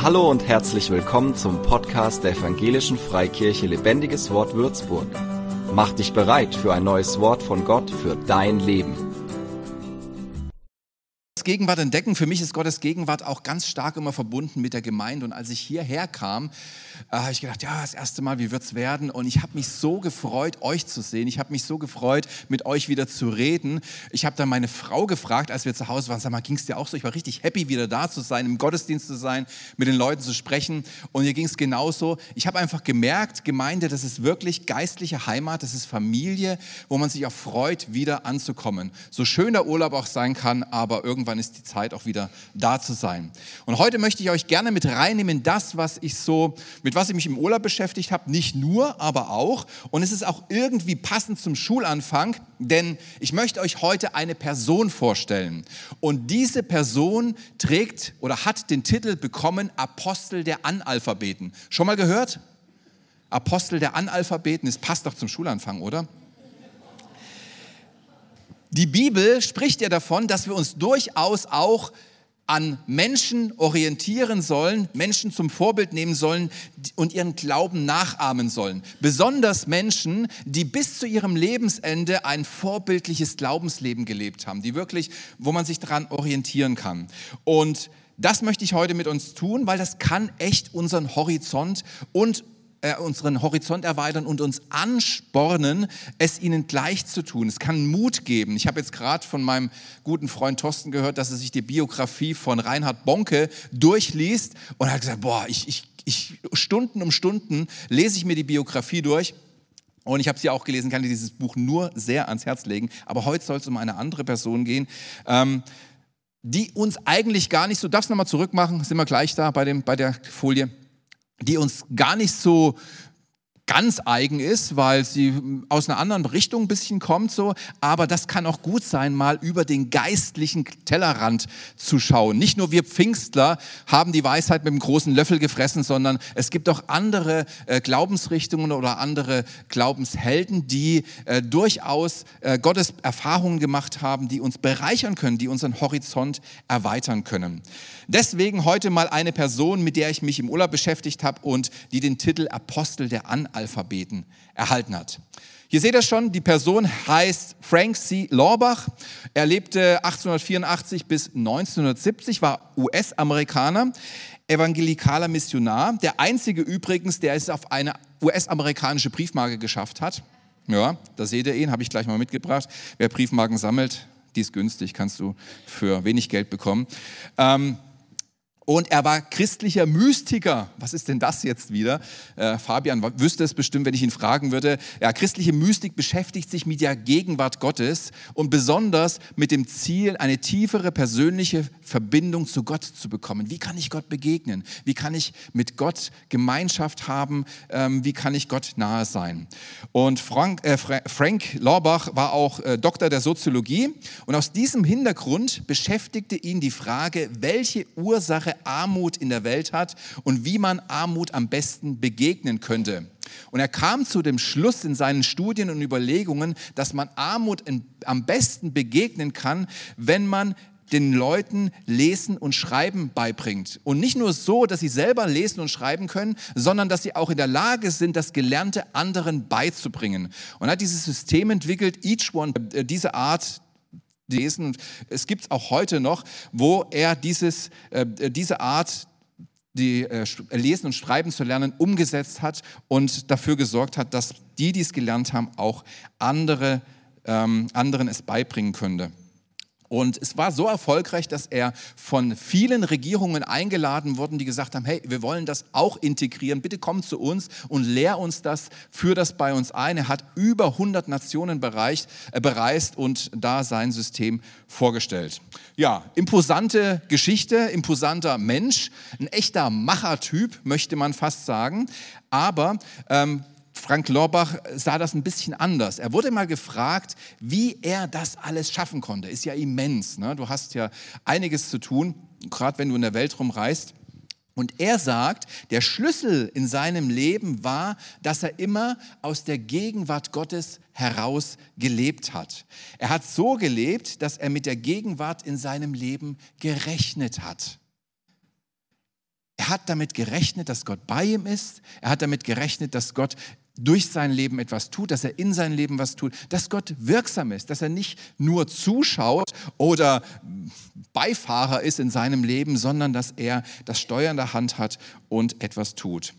Hallo und herzlich willkommen zum Podcast der Evangelischen Freikirche Lebendiges Wort Würzburg. Mach dich bereit für ein neues Wort von Gott für dein Leben. Gegenwart entdecken. Für mich ist Gottes Gegenwart auch ganz stark immer verbunden mit der Gemeinde. Und als ich hierher kam, äh, habe ich gedacht, ja, das erste Mal, wie wird es werden? Und ich habe mich so gefreut, euch zu sehen. Ich habe mich so gefreut, mit euch wieder zu reden. Ich habe dann meine Frau gefragt, als wir zu Hause waren, sag mal, ging es dir auch so? Ich war richtig happy, wieder da zu sein, im Gottesdienst zu sein, mit den Leuten zu sprechen. Und mir ging es genauso. Ich habe einfach gemerkt, Gemeinde, das ist wirklich geistliche Heimat, das ist Familie, wo man sich auch freut, wieder anzukommen. So schön der Urlaub auch sein kann, aber irgendwann dann ist die Zeit auch wieder da zu sein. Und heute möchte ich euch gerne mit reinnehmen, das, was ich so, mit was ich mich im Urlaub beschäftigt habe, nicht nur, aber auch. Und es ist auch irgendwie passend zum Schulanfang, denn ich möchte euch heute eine Person vorstellen. Und diese Person trägt oder hat den Titel bekommen Apostel der Analphabeten. Schon mal gehört? Apostel der Analphabeten, es passt doch zum Schulanfang, oder? Die Bibel spricht ja davon, dass wir uns durchaus auch an Menschen orientieren sollen, Menschen zum Vorbild nehmen sollen und ihren Glauben nachahmen sollen. Besonders Menschen, die bis zu ihrem Lebensende ein vorbildliches Glaubensleben gelebt haben, die wirklich, wo man sich daran orientieren kann. Und das möchte ich heute mit uns tun, weil das kann echt unseren Horizont und äh, unseren Horizont erweitern und uns anspornen, es ihnen gleich zu tun. Es kann Mut geben. Ich habe jetzt gerade von meinem guten Freund Thorsten gehört, dass er sich die Biografie von Reinhard Bonke durchliest und hat gesagt, boah, ich, ich, ich Stunden um Stunden lese ich mir die Biografie durch. Und ich habe sie auch gelesen, kann dir dieses Buch nur sehr ans Herz legen. Aber heute soll es um eine andere Person gehen, ähm, die uns eigentlich gar nicht so, darfst du nochmal zurückmachen, sind wir gleich da bei, dem, bei der Folie die uns gar nicht so ganz eigen ist, weil sie aus einer anderen Richtung ein bisschen kommt so, aber das kann auch gut sein, mal über den geistlichen Tellerrand zu schauen. Nicht nur wir Pfingstler haben die Weisheit mit einem großen Löffel gefressen, sondern es gibt auch andere äh, Glaubensrichtungen oder andere Glaubenshelden, die äh, durchaus äh, Gottes Erfahrungen gemacht haben, die uns bereichern können, die unseren Horizont erweitern können. Deswegen heute mal eine Person, mit der ich mich im Urlaub beschäftigt habe und die den Titel Apostel der Analphabeten erhalten hat. Hier seht ihr schon, die Person heißt Frank C. Lorbach. Er lebte 1884 bis 1970, war US-Amerikaner, evangelikaler Missionar. Der einzige übrigens, der es auf eine US-amerikanische Briefmarke geschafft hat. Ja, da seht ihr ihn, habe ich gleich mal mitgebracht. Wer Briefmarken sammelt, die ist günstig, kannst du für wenig Geld bekommen. Ähm, und er war christlicher Mystiker. Was ist denn das jetzt wieder? Äh, Fabian wüsste es bestimmt, wenn ich ihn fragen würde. Ja, christliche Mystik beschäftigt sich mit der Gegenwart Gottes und besonders mit dem Ziel, eine tiefere persönliche Verbindung zu Gott zu bekommen. Wie kann ich Gott begegnen? Wie kann ich mit Gott Gemeinschaft haben? Ähm, wie kann ich Gott nahe sein? Und Frank, äh, Frank Lorbach war auch äh, Doktor der Soziologie und aus diesem Hintergrund beschäftigte ihn die Frage, welche Ursache Armut in der Welt hat und wie man Armut am besten begegnen könnte. Und er kam zu dem Schluss in seinen Studien und Überlegungen, dass man Armut in, am besten begegnen kann, wenn man den Leuten Lesen und Schreiben beibringt. Und nicht nur so, dass sie selber lesen und schreiben können, sondern dass sie auch in der Lage sind, das Gelernte anderen beizubringen. Und er hat dieses System entwickelt, Each One, äh, diese Art lesen. Es gibt auch heute noch, wo er dieses, äh, diese Art, die äh, Lesen und Schreiben zu lernen, umgesetzt hat und dafür gesorgt hat, dass die, die es gelernt haben, auch andere, ähm, anderen es beibringen könnte. Und es war so erfolgreich, dass er von vielen Regierungen eingeladen wurde, die gesagt haben, hey, wir wollen das auch integrieren, bitte komm zu uns und lehr uns das, führ das bei uns ein. Er hat über 100 Nationen bereicht, äh, bereist und da sein System vorgestellt. Ja, imposante Geschichte, imposanter Mensch, ein echter Machertyp, möchte man fast sagen. Aber ähm, Frank Lorbach sah das ein bisschen anders. Er wurde mal gefragt, wie er das alles schaffen konnte. Ist ja immens. Ne? Du hast ja einiges zu tun, gerade wenn du in der Welt rumreist. Und er sagt, der Schlüssel in seinem Leben war, dass er immer aus der Gegenwart Gottes heraus gelebt hat. Er hat so gelebt, dass er mit der Gegenwart in seinem Leben gerechnet hat. Er hat damit gerechnet, dass Gott bei ihm ist. Er hat damit gerechnet, dass Gott durch sein Leben etwas tut, dass er in sein Leben was tut, dass Gott wirksam ist, dass er nicht nur zuschaut oder Beifahrer ist in seinem Leben, sondern dass er das Steuer in der Hand hat und etwas tut.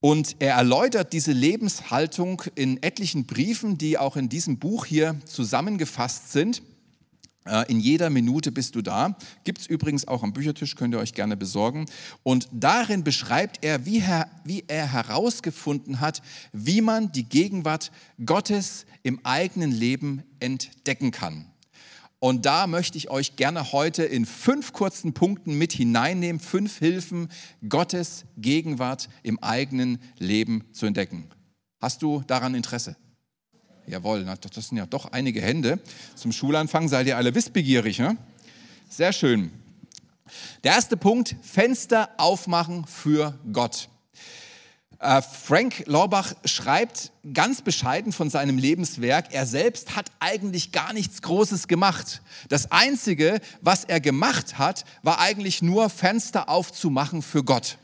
Und er erläutert diese Lebenshaltung in etlichen Briefen, die auch in diesem Buch hier zusammengefasst sind. Äh, in jeder Minute bist du da. Gibt es übrigens auch am Büchertisch, könnt ihr euch gerne besorgen. Und darin beschreibt er wie, er, wie er herausgefunden hat, wie man die Gegenwart Gottes im eigenen Leben entdecken kann. Und da möchte ich euch gerne heute in fünf kurzen Punkten mit hineinnehmen, fünf Hilfen, Gottes Gegenwart im eigenen Leben zu entdecken. Hast du daran Interesse? Jawohl, das sind ja doch einige Hände. Zum Schulanfang seid ihr alle wissbegierig. Ne? Sehr schön. Der erste Punkt, Fenster aufmachen für Gott. Äh, Frank Lorbach schreibt ganz bescheiden von seinem Lebenswerk, er selbst hat eigentlich gar nichts Großes gemacht. Das Einzige, was er gemacht hat, war eigentlich nur Fenster aufzumachen für Gott.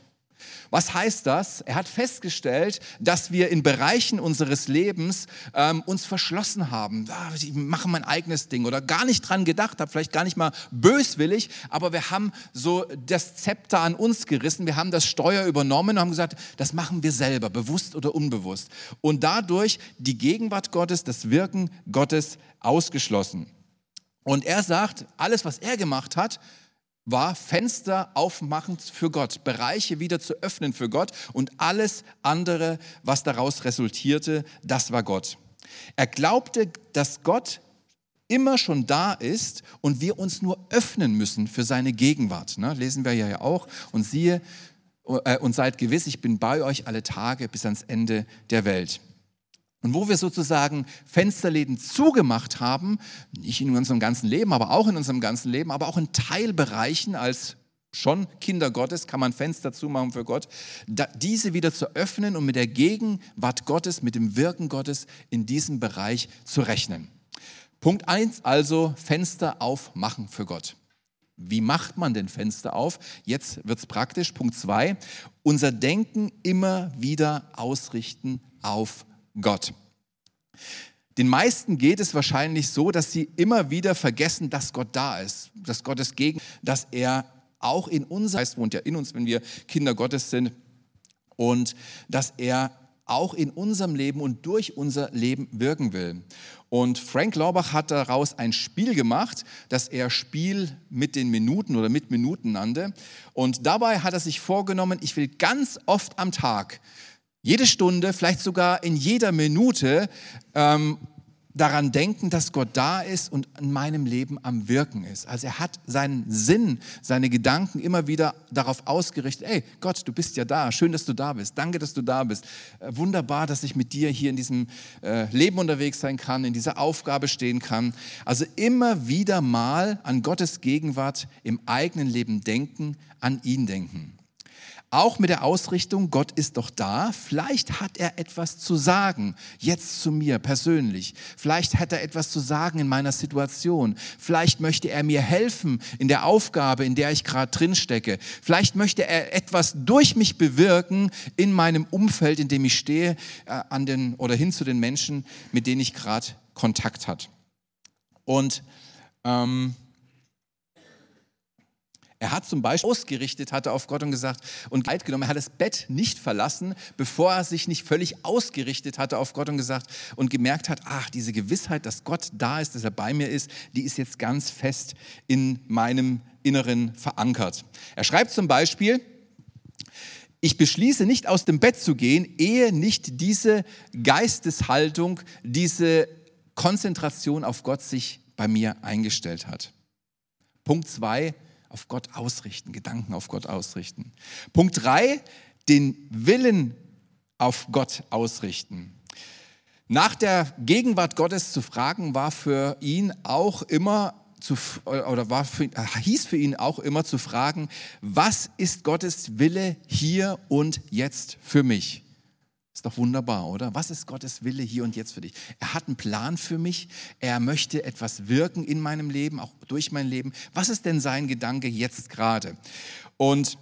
Was heißt das? Er hat festgestellt, dass wir in Bereichen unseres Lebens ähm, uns verschlossen haben. Ah, ich mache mein eigenes Ding oder gar nicht dran gedacht habe, vielleicht gar nicht mal böswillig, aber wir haben so das Zepter an uns gerissen, wir haben das Steuer übernommen und haben gesagt, das machen wir selber, bewusst oder unbewusst. Und dadurch die Gegenwart Gottes, das Wirken Gottes ausgeschlossen. Und er sagt, alles, was er gemacht hat, war Fenster aufmachen für Gott, Bereiche wieder zu öffnen für Gott und alles andere, was daraus resultierte, das war Gott. Er glaubte, dass Gott immer schon da ist und wir uns nur öffnen müssen für seine Gegenwart. Ne? Lesen wir ja auch. Und siehe, äh, und seid gewiss, ich bin bei euch alle Tage bis ans Ende der Welt. Und wo wir sozusagen Fensterläden zugemacht haben, nicht in unserem ganzen Leben, aber auch in unserem ganzen Leben, aber auch in Teilbereichen als schon Kinder Gottes, kann man Fenster zumachen für Gott, diese wieder zu öffnen und mit der Gegenwart Gottes, mit dem Wirken Gottes in diesem Bereich zu rechnen. Punkt eins also Fenster aufmachen für Gott. Wie macht man denn Fenster auf? Jetzt wird es praktisch. Punkt zwei unser Denken immer wieder ausrichten auf Gott. Den meisten geht es wahrscheinlich so, dass sie immer wieder vergessen, dass Gott da ist, dass Gott ist gegen, dass er auch in uns, heißt wohnt ja in uns, wenn wir Kinder Gottes sind, und dass er auch in unserem Leben und durch unser Leben wirken will. Und Frank Laubach hat daraus ein Spiel gemacht, das er Spiel mit den Minuten oder mit Minuten nannte. Und dabei hat er sich vorgenommen, ich will ganz oft am Tag jede Stunde, vielleicht sogar in jeder Minute ähm, daran denken, dass Gott da ist und in meinem Leben am Wirken ist. Also er hat seinen Sinn, seine Gedanken immer wieder darauf ausgerichtet, ey Gott, du bist ja da, schön, dass du da bist, danke, dass du da bist, äh, wunderbar, dass ich mit dir hier in diesem äh, Leben unterwegs sein kann, in dieser Aufgabe stehen kann. Also immer wieder mal an Gottes Gegenwart im eigenen Leben denken, an ihn denken. Auch mit der Ausrichtung, Gott ist doch da, vielleicht hat er etwas zu sagen, jetzt zu mir persönlich. Vielleicht hat er etwas zu sagen in meiner Situation. Vielleicht möchte er mir helfen in der Aufgabe, in der ich gerade drin stecke. Vielleicht möchte er etwas durch mich bewirken in meinem Umfeld, in dem ich stehe, äh, an den, oder hin zu den Menschen, mit denen ich gerade Kontakt hat. Und ähm, er hat zum Beispiel ausgerichtet, hatte auf Gott und gesagt und Leid genommen. Er hat das Bett nicht verlassen, bevor er sich nicht völlig ausgerichtet hatte auf Gott und gesagt und gemerkt hat, ach, diese Gewissheit, dass Gott da ist, dass er bei mir ist, die ist jetzt ganz fest in meinem Inneren verankert. Er schreibt zum Beispiel, ich beschließe nicht aus dem Bett zu gehen, ehe nicht diese Geisteshaltung, diese Konzentration auf Gott sich bei mir eingestellt hat. Punkt zwei, auf Gott ausrichten, Gedanken auf Gott ausrichten. Punkt drei, den Willen auf Gott ausrichten. Nach der Gegenwart Gottes zu fragen, war für ihn auch immer zu, oder war für, hieß für ihn auch immer zu fragen, was ist Gottes Wille hier und jetzt für mich? Ist doch wunderbar, oder? Was ist Gottes Wille hier und jetzt für dich? Er hat einen Plan für mich. Er möchte etwas wirken in meinem Leben, auch durch mein Leben. Was ist denn sein Gedanke jetzt gerade? Und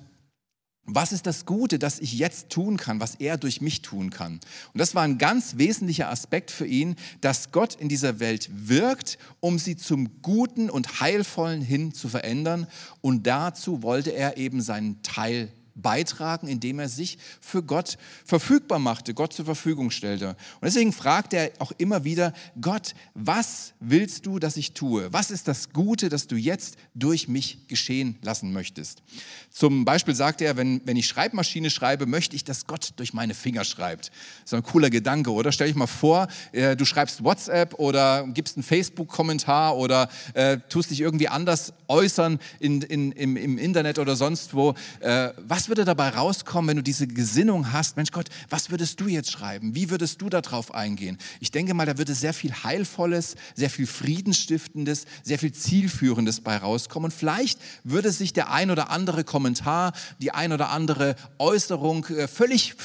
was ist das Gute, das ich jetzt tun kann, was er durch mich tun kann? Und das war ein ganz wesentlicher Aspekt für ihn, dass Gott in dieser Welt wirkt, um sie zum Guten und Heilvollen hin zu verändern. Und dazu wollte er eben seinen Teil beitragen, indem er sich für Gott verfügbar machte, Gott zur Verfügung stellte. Und deswegen fragt er auch immer wieder, Gott, was willst du, dass ich tue? Was ist das Gute, das du jetzt durch mich geschehen lassen möchtest? Zum Beispiel sagt er, wenn, wenn ich Schreibmaschine schreibe, möchte ich, dass Gott durch meine Finger schreibt. So ein cooler Gedanke, oder? Stell dich mal vor, äh, du schreibst WhatsApp oder gibst einen Facebook-Kommentar oder äh, tust dich irgendwie anders äußern in, in, im, im Internet oder sonst wo. Äh, was würde dabei rauskommen, wenn du diese Gesinnung hast? Mensch Gott, was würdest du jetzt schreiben? Wie würdest du darauf eingehen? Ich denke mal, da würde sehr viel Heilvolles, sehr viel Friedensstiftendes, sehr viel Zielführendes bei rauskommen. Und vielleicht würde sich der ein oder andere Kommentar die ein oder andere Äußerung äh, völlig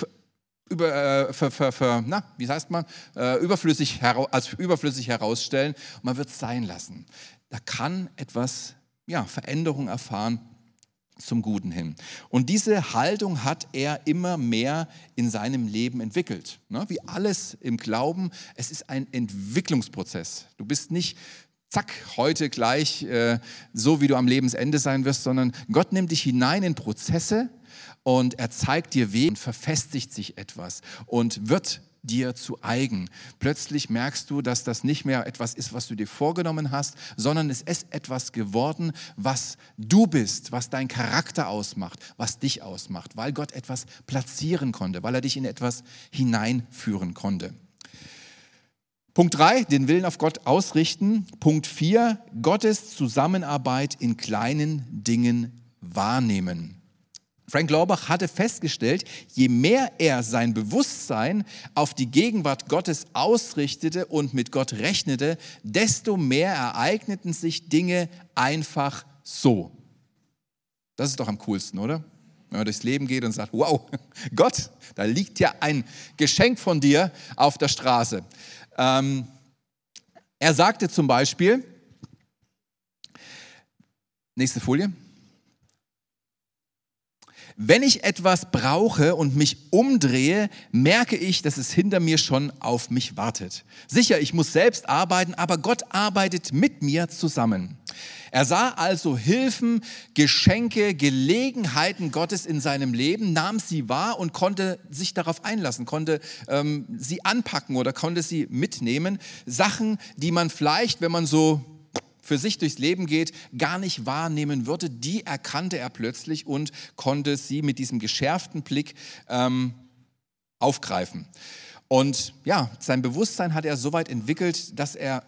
über, äh, für, für, für, na, wie heißt man, äh, überflüssig als überflüssig herausstellen und man wird es sein lassen. Da kann etwas, ja, Veränderung erfahren zum Guten hin. Und diese Haltung hat er immer mehr in seinem Leben entwickelt. Ne? Wie alles im Glauben, es ist ein Entwicklungsprozess. Du bist nicht zack, heute gleich äh, so, wie du am Lebensende sein wirst, sondern Gott nimmt dich hinein in Prozesse und er zeigt dir Wege und verfestigt sich etwas und wird dir zu eigen. Plötzlich merkst du, dass das nicht mehr etwas ist, was du dir vorgenommen hast, sondern es ist etwas geworden, was du bist, was dein Charakter ausmacht, was dich ausmacht, weil Gott etwas platzieren konnte, weil er dich in etwas hineinführen konnte. Punkt 3, den Willen auf Gott ausrichten. Punkt 4, Gottes Zusammenarbeit in kleinen Dingen wahrnehmen. Frank Laubach hatte festgestellt, je mehr er sein Bewusstsein auf die Gegenwart Gottes ausrichtete und mit Gott rechnete, desto mehr ereigneten sich Dinge einfach so. Das ist doch am coolsten, oder? Wenn man durchs Leben geht und sagt, wow, Gott, da liegt ja ein Geschenk von dir auf der Straße. Ähm, er sagte zum Beispiel, nächste Folie, wenn ich etwas brauche und mich umdrehe, merke ich, dass es hinter mir schon auf mich wartet. Sicher, ich muss selbst arbeiten, aber Gott arbeitet mit mir zusammen. Er sah also Hilfen, Geschenke, Gelegenheiten Gottes in seinem Leben, nahm sie wahr und konnte sich darauf einlassen, konnte ähm, sie anpacken oder konnte sie mitnehmen. Sachen, die man vielleicht, wenn man so für sich durchs Leben geht, gar nicht wahrnehmen würde, die erkannte er plötzlich und konnte sie mit diesem geschärften Blick ähm, aufgreifen. Und ja, sein Bewusstsein hat er so weit entwickelt, dass er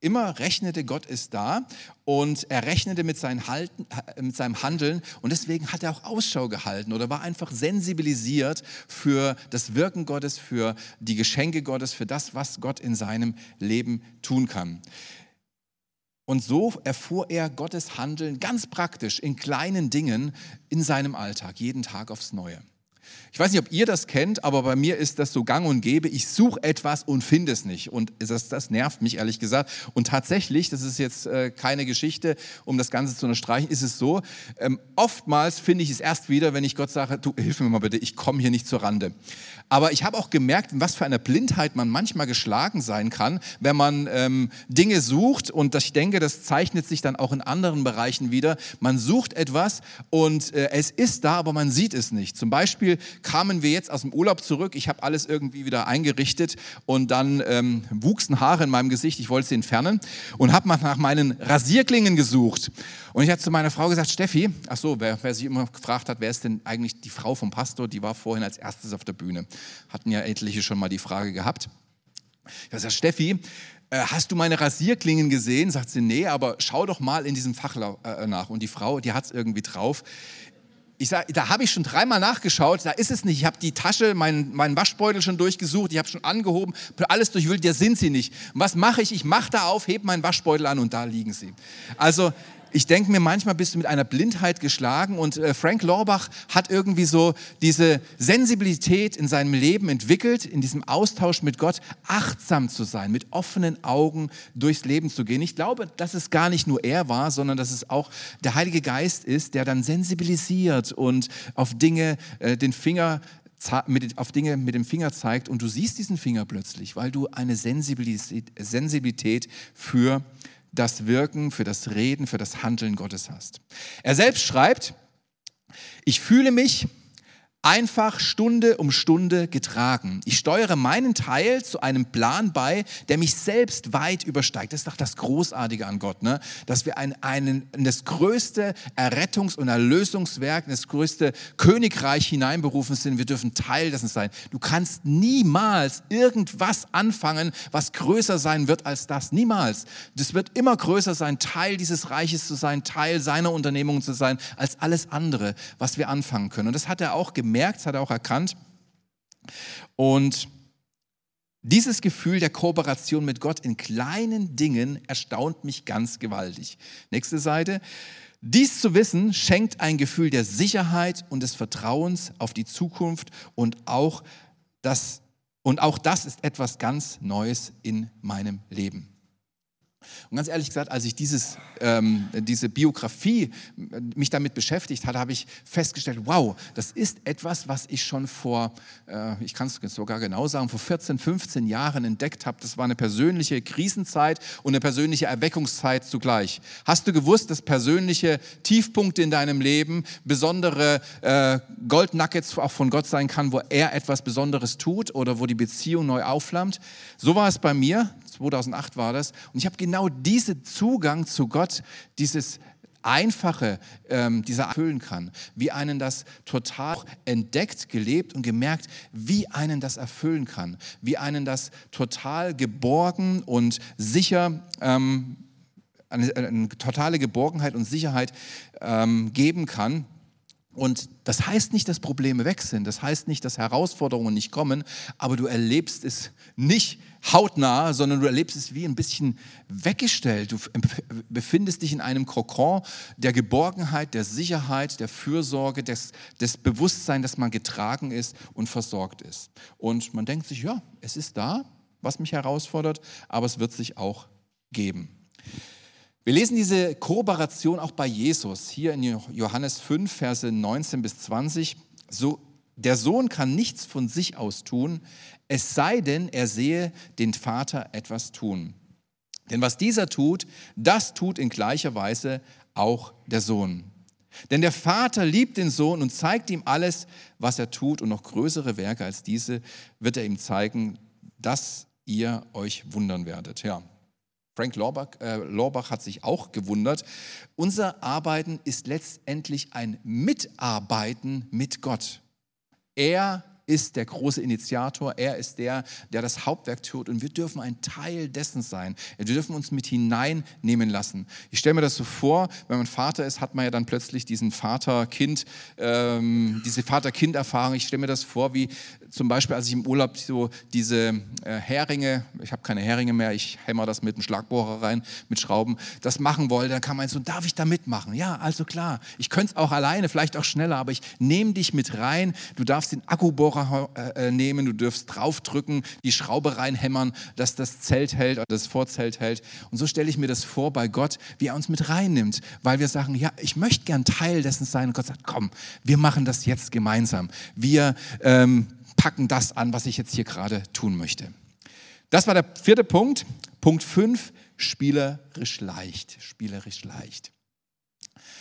immer rechnete, Gott ist da und er rechnete mit, Halten, mit, seinem Handeln und deswegen hat er auch Ausschau gehalten oder war einfach sensibilisiert für das Wirken Gottes, für die Geschenke Gottes, für das, was Gott in seinem Leben tun kann. Und so erfuhr er Gottes Handeln ganz praktisch in kleinen Dingen in seinem Alltag, jeden Tag aufs Neue. Ich weiß nicht, ob ihr das kennt, aber bei mir ist das so gang und gäbe. Ich suche etwas und finde es nicht. Und das, das, nervt mich ehrlich gesagt. Und tatsächlich, das ist jetzt äh, keine Geschichte, um das Ganze zu unterstreichen, ist es so, ähm, oftmals finde ich es erst wieder, wenn ich Gott sage, du hilf mir mal bitte, ich komme hier nicht zur Rande. Aber ich habe auch gemerkt, in was für einer Blindheit man manchmal geschlagen sein kann, wenn man ähm, Dinge sucht. Und ich denke, das zeichnet sich dann auch in anderen Bereichen wieder. Man sucht etwas und äh, es ist da, aber man sieht es nicht. Zum Beispiel kamen wir jetzt aus dem Urlaub zurück. Ich habe alles irgendwie wieder eingerichtet und dann ähm, wuchsen Haare in meinem Gesicht. Ich wollte sie entfernen und habe nach meinen Rasierklingen gesucht. Und ich hatte zu meiner Frau gesagt, Steffi, ach so, wer, wer sich immer gefragt hat, wer ist denn eigentlich die Frau vom Pastor, die war vorhin als erstes auf der Bühne. Hatten ja etliche schon mal die Frage gehabt. Ich habe gesagt, Steffi, äh, hast du meine Rasierklingen gesehen? Sagt sie, nee, aber schau doch mal in diesem Fach äh, nach. Und die Frau, die hat es irgendwie drauf ich sag, da habe ich schon dreimal nachgeschaut, da ist es nicht. Ich habe die Tasche, meinen, meinen Waschbeutel schon durchgesucht, ich habe schon angehoben, alles durchwühlt, da sind sie nicht. Und was mache ich? Ich mache da auf, hebe meinen Waschbeutel an und da liegen sie. Also ich denke mir, manchmal bist du mit einer Blindheit geschlagen und äh, Frank Lorbach hat irgendwie so diese Sensibilität in seinem Leben entwickelt, in diesem Austausch mit Gott, achtsam zu sein, mit offenen Augen durchs Leben zu gehen. Ich glaube, dass es gar nicht nur er war, sondern dass es auch der Heilige Geist ist, der dann sensibilisiert und auf Dinge äh, den Finger mit, auf Dinge mit dem Finger zeigt und du siehst diesen Finger plötzlich, weil du eine Sensibilität, Sensibilität für das Wirken, für das Reden, für das Handeln Gottes hast. Er selbst schreibt, ich fühle mich einfach Stunde um Stunde getragen. Ich steuere meinen Teil zu einem Plan bei, der mich selbst weit übersteigt. Das ist doch das Großartige an Gott, ne? dass wir ein, einen, in das größte Errettungs- und Erlösungswerk, das größte Königreich hineinberufen sind. Wir dürfen Teil dessen sein. Du kannst niemals irgendwas anfangen, was größer sein wird als das. Niemals. Das wird immer größer sein, Teil dieses Reiches zu sein, Teil seiner Unternehmung zu sein, als alles andere, was wir anfangen können. Und das hat er auch gemerkt gemerkt, hat er auch erkannt. Und dieses Gefühl der Kooperation mit Gott in kleinen Dingen erstaunt mich ganz gewaltig. Nächste Seite. Dies zu wissen schenkt ein Gefühl der Sicherheit und des Vertrauens auf die Zukunft und auch das, und auch das ist etwas ganz Neues in meinem Leben. Und ganz ehrlich gesagt, als ich dieses, ähm, diese Biografie mich damit beschäftigt hatte, habe ich festgestellt, wow, das ist etwas, was ich schon vor, äh, ich kann es sogar genau sagen, vor 14, 15 Jahren entdeckt habe. Das war eine persönliche Krisenzeit und eine persönliche Erweckungszeit zugleich. Hast du gewusst, dass persönliche Tiefpunkte in deinem Leben besondere äh, Goldnuggets auch von Gott sein kann, wo er etwas Besonderes tut oder wo die Beziehung neu aufflammt? So war es bei mir. 2008 war das. Und ich habe genau diesen Zugang zu Gott, dieses Einfache, ähm, dieser erfüllen kann, wie einen das total entdeckt, gelebt und gemerkt, wie einen das erfüllen kann, wie einen das total geborgen und sicher ähm, eine, eine, totale Geborgenheit und Sicherheit ähm, geben kann. Und das heißt nicht, dass Probleme weg sind, das heißt nicht, dass Herausforderungen nicht kommen, aber du erlebst es nicht hautnah, sondern du erlebst es wie ein bisschen weggestellt. Du befindest dich in einem Kokon der Geborgenheit, der Sicherheit, der Fürsorge, des, des Bewusstseins, dass man getragen ist und versorgt ist. Und man denkt sich, ja, es ist da, was mich herausfordert, aber es wird sich auch geben. Wir lesen diese Kooperation auch bei Jesus, hier in Johannes 5, Verse 19 bis 20. So, der Sohn kann nichts von sich aus tun, es sei denn, er sehe den Vater etwas tun. Denn was dieser tut, das tut in gleicher Weise auch der Sohn. Denn der Vater liebt den Sohn und zeigt ihm alles, was er tut, und noch größere Werke als diese wird er ihm zeigen, dass ihr euch wundern werdet. Ja. Frank Lorbach, äh, Lorbach hat sich auch gewundert. Unser Arbeiten ist letztendlich ein Mitarbeiten mit Gott. Er ist der große Initiator, er ist der, der das Hauptwerk tut und wir dürfen ein Teil dessen sein. Wir dürfen uns mit hineinnehmen lassen. Ich stelle mir das so vor, wenn man Vater ist, hat man ja dann plötzlich diesen Vater-Kind, ähm, diese Vater-Kind-Erfahrung. Ich stelle mir das vor, wie zum Beispiel, als ich im Urlaub so diese äh, Heringe, ich habe keine Heringe mehr, ich hämmer das mit einem Schlagbohrer rein, mit Schrauben, das machen wollte, dann kann man so, darf ich da mitmachen? Ja, also klar, ich könnte es auch alleine, vielleicht auch schneller, aber ich nehme dich mit rein, du darfst den Akkubohrer äh, äh, nehmen, du dürfst draufdrücken, die Schraube reinhämmern, dass das Zelt hält das Vorzelt hält. Und so stelle ich mir das vor bei Gott, wie er uns mit reinnimmt, weil wir sagen, ja, ich möchte gern Teil dessen sein. Und Gott sagt, komm, wir machen das jetzt gemeinsam. Wir ähm, packen das an, was ich jetzt hier gerade tun möchte. Das war der vierte Punkt. Punkt fünf, spielerisch leicht. Spielerisch leicht.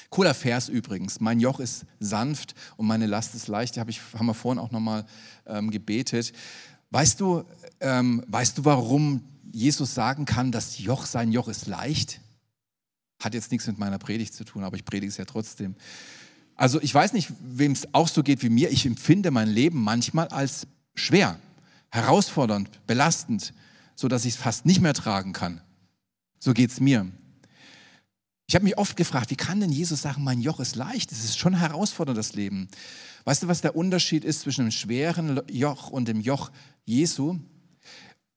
Cooler Vers übrigens. Mein Joch ist sanft und meine Last ist leicht. Hab ich, haben wir vorhin auch nochmal ähm, gebetet. Weißt du, ähm, weißt du, warum Jesus sagen kann, das Joch, sein Joch ist leicht? Hat jetzt nichts mit meiner Predigt zu tun, aber ich predige es ja trotzdem. Also ich weiß nicht, wem es auch so geht wie mir. Ich empfinde mein Leben manchmal als schwer, herausfordernd, belastend, so dass ich es fast nicht mehr tragen kann. So geht es mir. Ich habe mich oft gefragt, wie kann denn Jesus sagen, mein Joch ist leicht? Es ist schon herausfordernd, das Leben. Weißt du, was der Unterschied ist zwischen dem schweren Joch und dem Joch Jesu?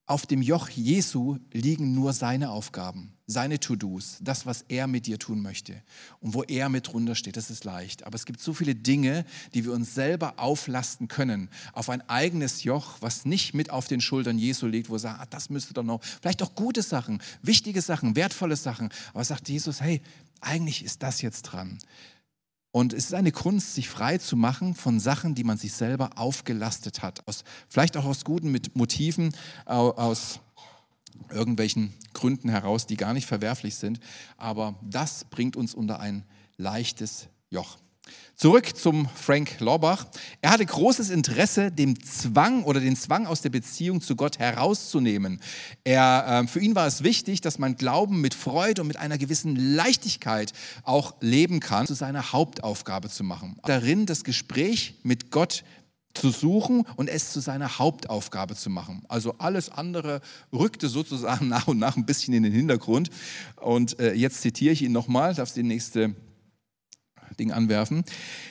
auf dem Joch Jesu liegen nur seine Aufgaben, seine To-Dos, das, was er mit dir tun möchte. Und wo er mit drunter steht, das ist leicht. Aber es gibt so viele Dinge, die wir uns selber auflasten können, auf ein eigenes Joch, was nicht mit auf den Schultern Jesu liegt, wo er sagt, ah, das müsste doch noch, vielleicht auch gute Sachen, wichtige Sachen, wertvolle Sachen. Aber sagt Jesus, hey, eigentlich ist das jetzt dran. Und es ist eine Kunst, sich frei zu machen von Sachen, die man sich selber aufgelastet hat. Aus, vielleicht auch aus guten Motiven, aus irgendwelchen Gründen heraus, die gar nicht verwerflich sind. Aber das bringt uns unter ein leichtes Joch. Zurück zum Frank Lorbach. Er hatte großes Interesse, dem Zwang oder den Zwang aus der Beziehung zu Gott herauszunehmen. Er, äh, für ihn war es wichtig, dass man Glauben mit Freude und mit einer gewissen Leichtigkeit auch leben kann, zu seiner Hauptaufgabe zu machen. Darin das Gespräch mit Gott zu suchen und es zu seiner Hauptaufgabe zu machen. Also alles andere rückte sozusagen nach und nach ein bisschen in den Hintergrund. Und äh, jetzt zitiere ich ihn nochmal, darfst die nächste Ding anwerfen.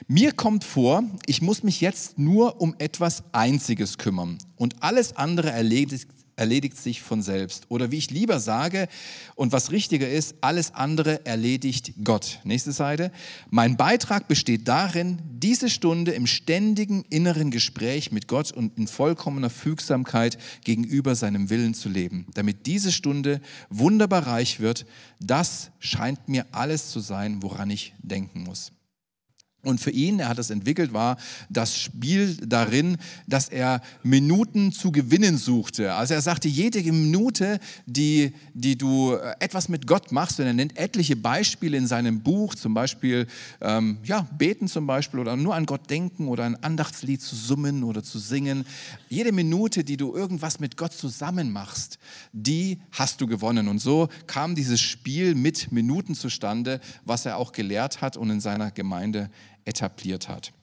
Mir kommt vor, ich muss mich jetzt nur um etwas Einziges kümmern und alles andere erledigt, erledigt sich von selbst. Oder wie ich lieber sage und was richtiger ist, alles andere erledigt Gott. Nächste Seite. Mein Beitrag besteht darin, diese Stunde im ständigen inneren Gespräch mit Gott und in vollkommener Fügsamkeit gegenüber seinem Willen zu leben. Damit diese Stunde wunderbar reich wird, das scheint mir alles zu sein, woran ich denken muss. Und für ihn, er hat es entwickelt, war das Spiel darin, dass er Minuten zu gewinnen suchte. Also er sagte, jede Minute, die, die du äh, etwas mit Gott machst, und er nennt etliche Beispiele in seinem Buch, zum Beispiel ähm, ja, beten zum Beispiel oder nur an Gott denken oder ein Andachtslied zu summen oder zu singen. Jede Minute, die du irgendwas mit Gott zusammen machst, die hast du gewonnen. Und so kam dieses Spiel mit Minuten zustande, was er auch gelehrt hat und in seiner Gemeinde etabliert hat.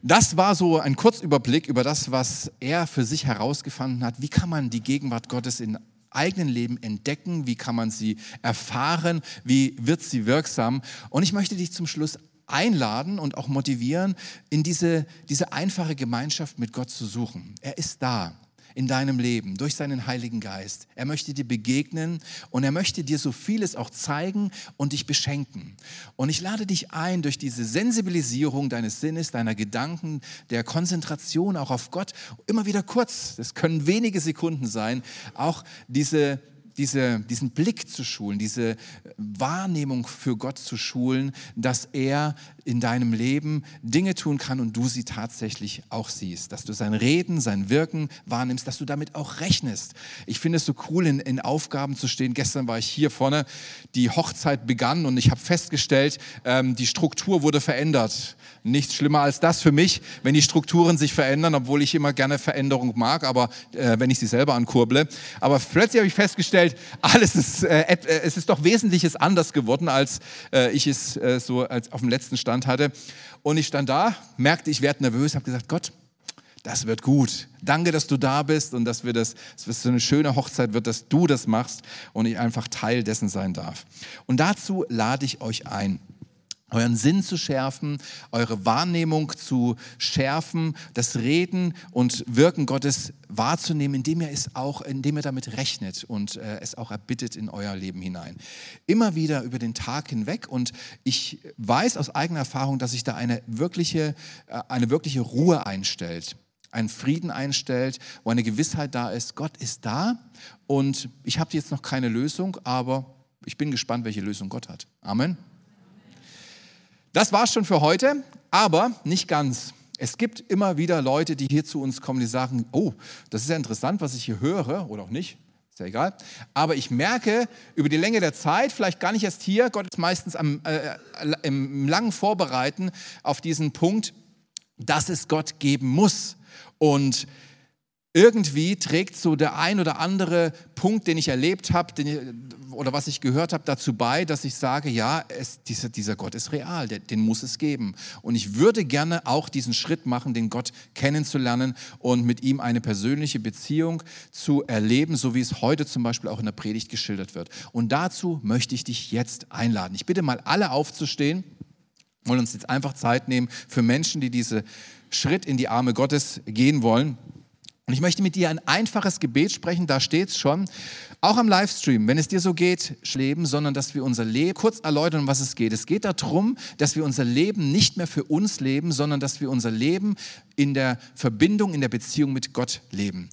Das war so ein Kurzüberblick über das, was er für sich herausgefunden hat. Wie kann man die Gegenwart Gottes in eigenen Leben entdecken? Wie kann man sie erfahren? Wie wird sie wirksam? Und ich möchte dich zum Schluss einladen und auch motivieren, in diese, diese einfache Gemeinschaft mit Gott zu suchen. Er ist da in deinem Leben durch seinen Heiligen Geist. Er möchte dir begegnen und er möchte dir so vieles auch zeigen und dich beschenken. Und ich lade dich ein, durch diese Sensibilisierung deines Sinnes, deiner Gedanken, der Konzentration auch auf Gott, immer wieder kurz, das können wenige Sekunden sein, auch diese diese, diesen Blick zu schulen, diese Wahrnehmung für Gott zu schulen, dass er in deinem Leben Dinge tun kann und du sie tatsächlich auch siehst, dass du sein Reden, sein Wirken wahrnimmst, dass du damit auch rechnest. Ich finde es so cool, in, in Aufgaben zu stehen. Gestern war ich hier vorne, die Hochzeit begann und ich habe festgestellt, ähm, die Struktur wurde verändert. Nichts schlimmer als das für mich, wenn die Strukturen sich verändern, obwohl ich immer gerne Veränderung mag, aber äh, wenn ich sie selber ankurble. Aber plötzlich habe ich festgestellt, alles ist, äh, äh, es ist doch Wesentliches anders geworden, als äh, ich es äh, so als auf dem letzten Stand hatte. Und ich stand da, merkte, ich werde nervös, habe gesagt, Gott, das wird gut. Danke, dass du da bist und dass wir das, dass es so eine schöne Hochzeit wird, dass du das machst und ich einfach Teil dessen sein darf. Und dazu lade ich euch ein euren Sinn zu schärfen, eure Wahrnehmung zu schärfen, das Reden und Wirken Gottes wahrzunehmen, indem ihr es auch, indem ihr damit rechnet und äh, es auch erbittet in euer Leben hinein. Immer wieder über den Tag hinweg und ich weiß aus eigener Erfahrung, dass sich da eine wirkliche, äh, eine wirkliche Ruhe einstellt, ein Frieden einstellt, wo eine Gewissheit da ist, Gott ist da und ich habe jetzt noch keine Lösung, aber ich bin gespannt, welche Lösung Gott hat. Amen. Das war's schon für heute, aber nicht ganz. Es gibt immer wieder Leute, die hier zu uns kommen, die sagen, oh, das ist ja interessant, was ich hier höre, oder auch nicht, ist ja egal. Aber ich merke über die Länge der Zeit, vielleicht gar nicht erst hier, Gott ist meistens am, äh, im langen Vorbereiten auf diesen Punkt, dass es Gott geben muss. Und irgendwie trägt so der ein oder andere Punkt, den ich erlebt habe oder was ich gehört habe, dazu bei, dass ich sage, ja, es, dieser, dieser Gott ist real, den, den muss es geben. Und ich würde gerne auch diesen Schritt machen, den Gott kennenzulernen und mit ihm eine persönliche Beziehung zu erleben, so wie es heute zum Beispiel auch in der Predigt geschildert wird. Und dazu möchte ich dich jetzt einladen. Ich bitte mal alle aufzustehen wollen uns jetzt einfach Zeit nehmen für Menschen, die diesen Schritt in die Arme Gottes gehen wollen. Und ich möchte mit dir ein einfaches Gebet sprechen, da steht es schon, auch am Livestream, wenn es dir so geht, leben, sondern dass wir unser Leben, kurz erläutern, um was es geht. Es geht darum, dass wir unser Leben nicht mehr für uns leben, sondern dass wir unser Leben in der Verbindung, in der Beziehung mit Gott leben.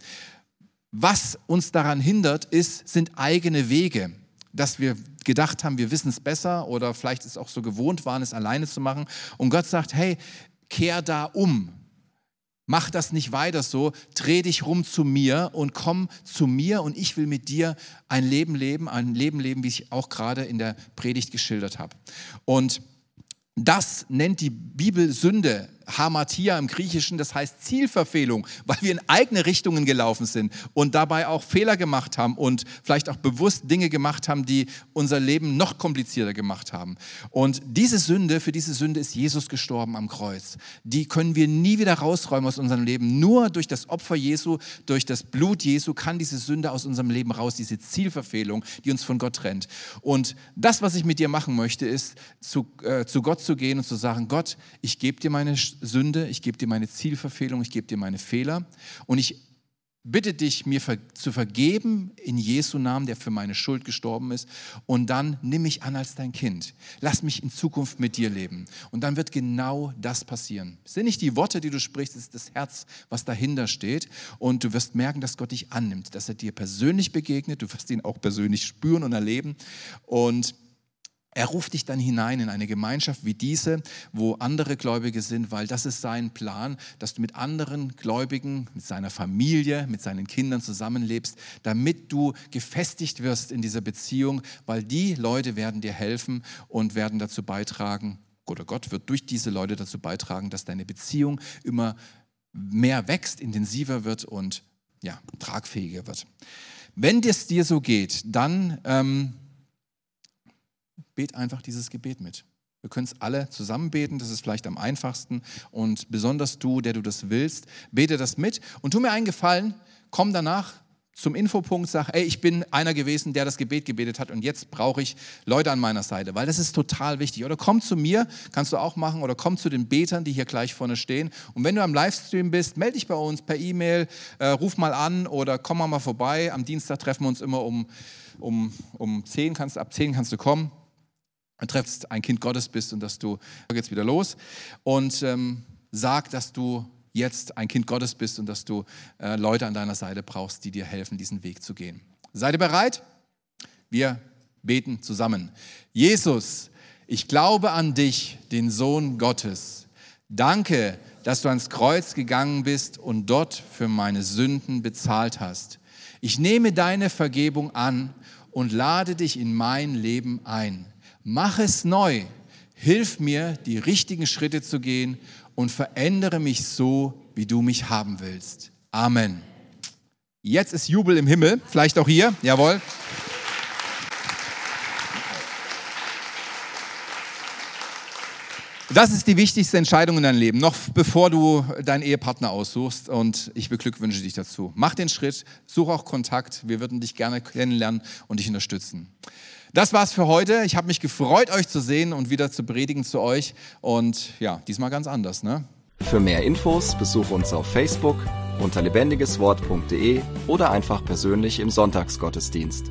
Was uns daran hindert, ist, sind eigene Wege dass wir gedacht haben, wir wissen es besser oder vielleicht es auch so gewohnt waren, es alleine zu machen. Und Gott sagt, hey, kehr da um. Mach das nicht weiter so, dreh dich rum zu mir und komm zu mir und ich will mit dir ein Leben leben, ein Leben leben, wie ich auch gerade in der Predigt geschildert habe. Und das nennt die Bibel Sünde. Hamatia im Griechischen, das heißt Zielverfehlung, weil wir in eigene Richtungen gelaufen sind und dabei auch Fehler gemacht haben und vielleicht auch bewusst Dinge gemacht haben, die unser Leben noch komplizierter gemacht haben. Und diese Sünde, für diese Sünde ist Jesus gestorben am Kreuz. Die können wir nie wieder rausräumen aus unserem Leben. Nur durch das Opfer Jesu, durch das Blut Jesu kann diese Sünde aus unserem Leben raus, diese Zielverfehlung, die uns von Gott trennt. Und das, was ich mit dir machen möchte, ist zu, äh, zu Gott zu gehen und zu sagen, Gott, ich gebe dir meine Sünde, ich gebe dir meine Zielverfehlung, ich gebe dir meine Fehler und ich bitte dich, mir zu vergeben in Jesu Namen, der für meine Schuld gestorben ist. Und dann nimm mich an als dein Kind. Lass mich in Zukunft mit dir leben. Und dann wird genau das passieren. Es sind nicht die Worte, die du sprichst, es ist das Herz, was dahinter steht. Und du wirst merken, dass Gott dich annimmt, dass er dir persönlich begegnet. Du wirst ihn auch persönlich spüren und erleben. Und er ruft dich dann hinein in eine Gemeinschaft wie diese, wo andere Gläubige sind, weil das ist sein Plan, dass du mit anderen Gläubigen, mit seiner Familie, mit seinen Kindern zusammenlebst, damit du gefestigt wirst in dieser Beziehung, weil die Leute werden dir helfen und werden dazu beitragen, oder Gott wird durch diese Leute dazu beitragen, dass deine Beziehung immer mehr wächst, intensiver wird und ja, tragfähiger wird. Wenn es dir so geht, dann ähm, bet einfach dieses Gebet mit. Wir können es alle zusammen beten, das ist vielleicht am einfachsten. Und besonders du, der du das willst, bete das mit. Und tu mir einen Gefallen, komm danach zum Infopunkt, sag, ey, ich bin einer gewesen, der das Gebet gebetet hat und jetzt brauche ich Leute an meiner Seite, weil das ist total wichtig. Oder komm zu mir, kannst du auch machen, oder komm zu den Betern, die hier gleich vorne stehen. Und wenn du am Livestream bist, melde dich bei uns per E-Mail, äh, ruf mal an oder komm mal, vorbei. Am Dienstag treffen wir uns immer um, um, um 10, kannst, ab 10 kannst du kommen triffst, ein Kind Gottes bist und dass du, jetzt wieder los und ähm, sag, dass du jetzt ein Kind Gottes bist und dass du äh, Leute an deiner Seite brauchst, die dir helfen, diesen Weg zu gehen. Seid ihr bereit? Wir beten zusammen. Jesus, ich glaube an dich, den Sohn Gottes. Danke, dass du ans Kreuz gegangen bist und dort für meine Sünden bezahlt hast. Ich nehme deine Vergebung an und lade dich in mein Leben ein. Mach es neu. Hilf mir, die richtigen Schritte zu gehen und verändere mich so, wie du mich haben willst. Amen. Jetzt ist Jubel im Himmel, vielleicht auch hier. Jawohl. Das ist die wichtigste Entscheidung in deinem Leben, noch bevor du deinen Ehepartner aussuchst. Und ich beglückwünsche dich dazu. Mach den Schritt, such auch Kontakt. Wir würden dich gerne kennenlernen und dich unterstützen. Das war's für heute. Ich habe mich gefreut, euch zu sehen und wieder zu predigen zu euch. Und ja, diesmal ganz anders, ne? Für mehr Infos besuche uns auf Facebook unter lebendigeswort.de oder einfach persönlich im Sonntagsgottesdienst.